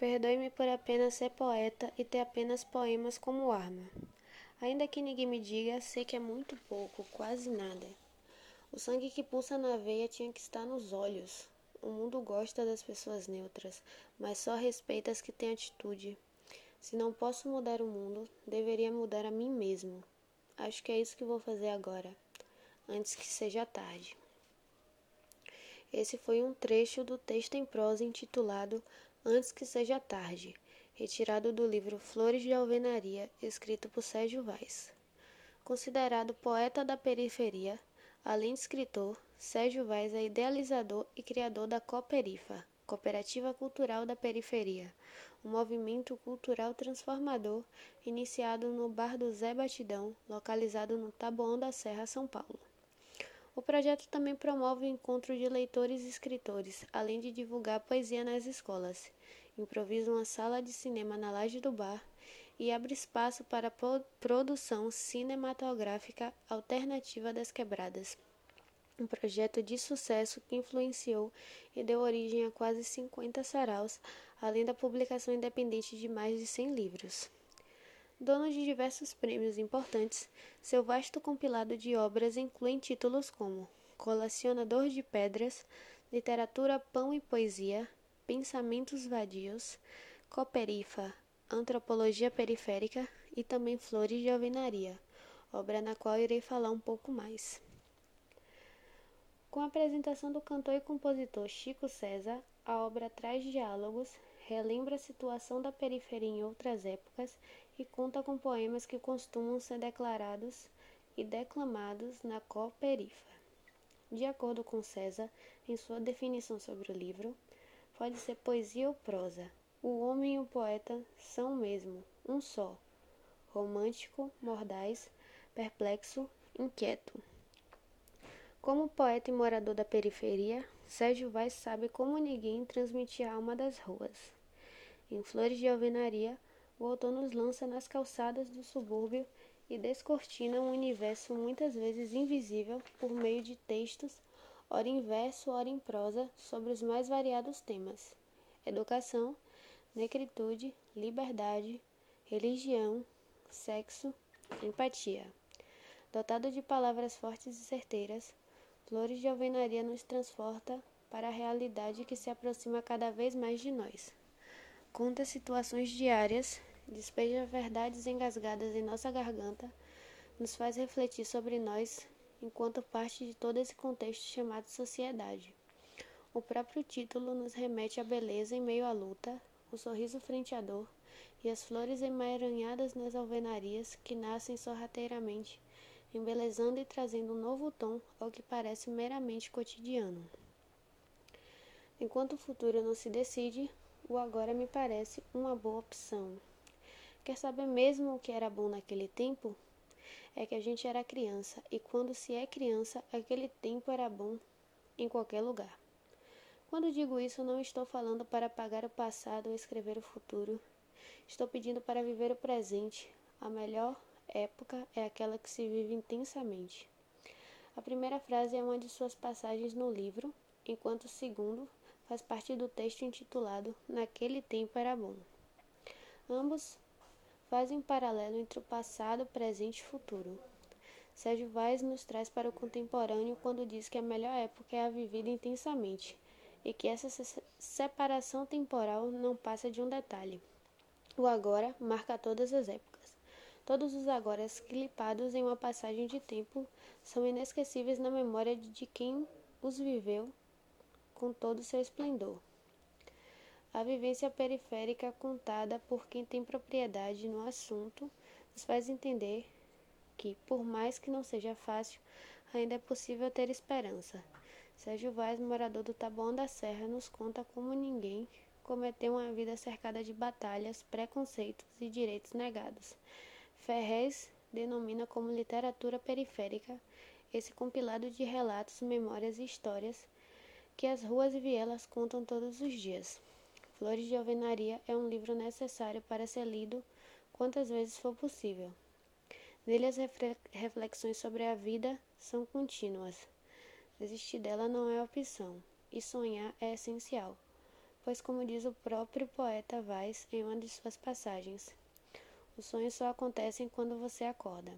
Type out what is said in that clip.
Perdoe-me por apenas ser poeta e ter apenas poemas como arma. Ainda que ninguém me diga, sei que é muito pouco, quase nada. O sangue que pulsa na veia tinha que estar nos olhos. O mundo gosta das pessoas neutras, mas só respeita as que têm atitude. Se não posso mudar o mundo, deveria mudar a mim mesmo. Acho que é isso que vou fazer agora, antes que seja tarde. Esse foi um trecho do texto em prosa intitulado Antes que seja tarde, retirado do livro Flores de Alvenaria, escrito por Sérgio Vaz. Considerado poeta da periferia, além de escritor, Sérgio Vaz é idealizador e criador da Cooperifa, Cooperativa Cultural da Periferia, um movimento cultural transformador iniciado no Bar do Zé Batidão, localizado no Taboão da Serra, São Paulo. O projeto também promove o encontro de leitores e escritores, além de divulgar poesia nas escolas. Improvisa uma sala de cinema na laje do bar e abre espaço para a produção cinematográfica alternativa das quebradas. Um projeto de sucesso que influenciou e deu origem a quase 50 saraus, além da publicação independente de mais de 100 livros. Dono de diversos prêmios importantes, seu vasto compilado de obras inclui títulos como Colecionador de Pedras, Literatura, Pão e Poesia, Pensamentos Vadios, Coperifa, Antropologia Periférica e também Flores de Alvenaria, obra na qual irei falar um pouco mais. Com a apresentação do cantor e compositor Chico César, a obra traz diálogos, relembra a situação da periferia em outras épocas e conta com poemas que costumam ser declarados e declamados na Cooperifa. De acordo com César, em sua definição sobre o livro, pode ser poesia ou prosa. O homem e o poeta são o mesmo, um só. Romântico, mordaz, perplexo, inquieto. Como poeta e morador da periferia, Sérgio Vaz sabe como ninguém transmitir a alma das ruas. Em Flores de Alvenaria, o autor nos lança nas calçadas do subúrbio e descortina um universo muitas vezes invisível por meio de textos, ora em verso, ora em prosa, sobre os mais variados temas: educação, negritude, liberdade, religião, sexo, empatia. Dotado de palavras fortes e certeiras, Flores de Alvenaria nos transporta para a realidade que se aproxima cada vez mais de nós. Conta situações diárias despeja verdades engasgadas em nossa garganta, nos faz refletir sobre nós enquanto parte de todo esse contexto chamado sociedade. O próprio título nos remete à beleza em meio à luta, o sorriso frente à dor e as flores emaranhadas nas alvenarias que nascem sorrateiramente, embelezando e trazendo um novo tom ao que parece meramente cotidiano. Enquanto o futuro não se decide, o agora me parece uma boa opção. Quer saber mesmo o que era bom naquele tempo? É que a gente era criança e quando se é criança, aquele tempo era bom em qualquer lugar. Quando digo isso, não estou falando para apagar o passado ou escrever o futuro. Estou pedindo para viver o presente. A melhor época é aquela que se vive intensamente. A primeira frase é uma de suas passagens no livro, enquanto o segundo faz parte do texto intitulado Naquele Tempo Era Bom. Ambos fazem um paralelo entre o passado, presente e futuro. Sérgio Vaz nos traz para o contemporâneo quando diz que a melhor época é a vivida intensamente e que essa separação temporal não passa de um detalhe. O agora marca todas as épocas. Todos os agora clipados em uma passagem de tempo são inesquecíveis na memória de quem os viveu com todo seu esplendor. A vivência periférica contada por quem tem propriedade no assunto nos faz entender que, por mais que não seja fácil, ainda é possível ter esperança. Sérgio Vaz, morador do Taboão da Serra, nos conta como ninguém cometeu uma vida cercada de batalhas, preconceitos e direitos negados. Ferrez denomina como literatura periférica esse compilado de relatos, memórias e histórias que as ruas e vielas contam todos os dias. Flores de Alvenaria é um livro necessário para ser lido quantas vezes for possível. Nele as reflexões sobre a vida são contínuas. Desistir dela não é opção, e sonhar é essencial, pois, como diz o próprio poeta Vaz em uma de suas passagens, os sonhos só acontecem quando você acorda.